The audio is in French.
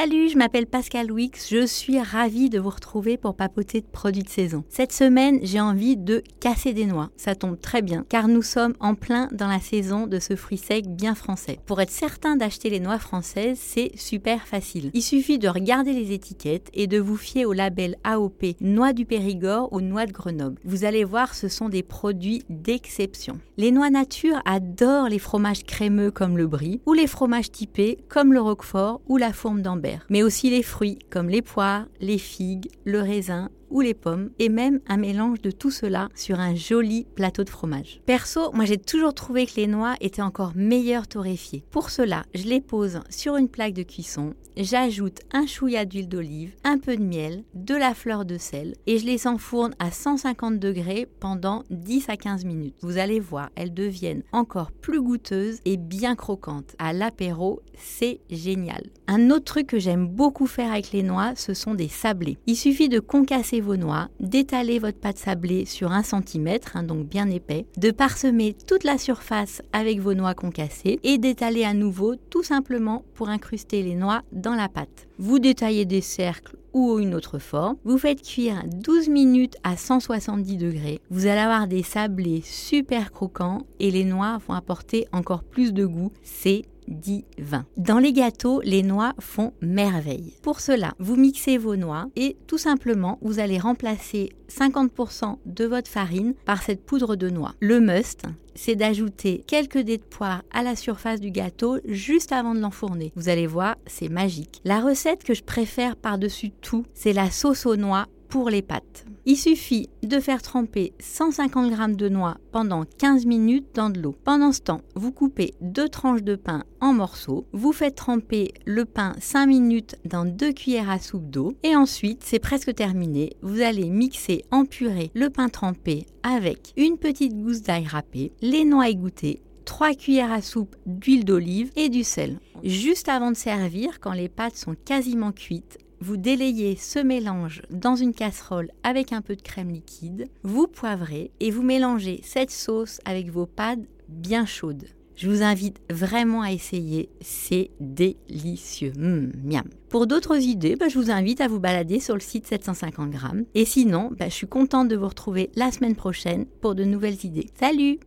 Salut, je m'appelle Pascal Wix, je suis ravie de vous retrouver pour papoter de produits de saison. Cette semaine, j'ai envie de casser des noix. Ça tombe très bien, car nous sommes en plein dans la saison de ce fruit sec bien français. Pour être certain d'acheter les noix françaises, c'est super facile. Il suffit de regarder les étiquettes et de vous fier au label AOP noix du Périgord ou noix de Grenoble. Vous allez voir, ce sont des produits d'exception. Les noix nature adorent les fromages crémeux comme le brie ou les fromages typés comme le roquefort ou la fourme d'Ambert mais aussi les fruits comme les poires, les figues, le raisin ou les pommes, et même un mélange de tout cela sur un joli plateau de fromage. Perso, moi j'ai toujours trouvé que les noix étaient encore meilleures torréfiées. Pour cela, je les pose sur une plaque de cuisson, j'ajoute un chouïa d'huile d'olive, un peu de miel, de la fleur de sel, et je les enfourne à 150 degrés pendant 10 à 15 minutes. Vous allez voir, elles deviennent encore plus goûteuses et bien croquantes. À l'apéro, c'est génial. Un autre truc que j'aime beaucoup faire avec les noix, ce sont des sablés. Il suffit de concasser vos noix, d'étaler votre pâte sablée sur un centimètre, hein, donc bien épais, de parsemer toute la surface avec vos noix concassées et d'étaler à nouveau tout simplement pour incruster les noix dans la pâte. Vous détaillez des cercles ou une autre forme. Vous faites cuire 12 minutes à 170 degrés. Vous allez avoir des sablés super croquants et les noix vont apporter encore plus de goût. C'est divin. Dans les gâteaux, les noix font merveille. Pour cela, vous mixez vos noix et tout simplement, vous allez remplacer 50% de votre farine par cette poudre de noix. Le must, c'est d'ajouter quelques dés de poire à la surface du gâteau juste avant de l'enfourner. Vous allez voir, c'est magique. La recette que je préfère par-dessus tout, c'est la sauce aux noix les pâtes. Il suffit de faire tremper 150 g de noix pendant 15 minutes dans de l'eau. Pendant ce temps, vous coupez deux tranches de pain en morceaux, vous faites tremper le pain 5 minutes dans deux cuillères à soupe d'eau et ensuite, c'est presque terminé, vous allez mixer en purée le pain trempé avec une petite gousse d'ail râpé, les noix égouttées, 3 cuillères à soupe d'huile d'olive et du sel. Juste avant de servir, quand les pâtes sont quasiment cuites, vous délayez ce mélange dans une casserole avec un peu de crème liquide, vous poivrez et vous mélangez cette sauce avec vos pâtes bien chaudes. Je vous invite vraiment à essayer, c'est délicieux. Mmh, miam. Pour d'autres idées, bah, je vous invite à vous balader sur le site 750 grammes. Et sinon, bah, je suis contente de vous retrouver la semaine prochaine pour de nouvelles idées. Salut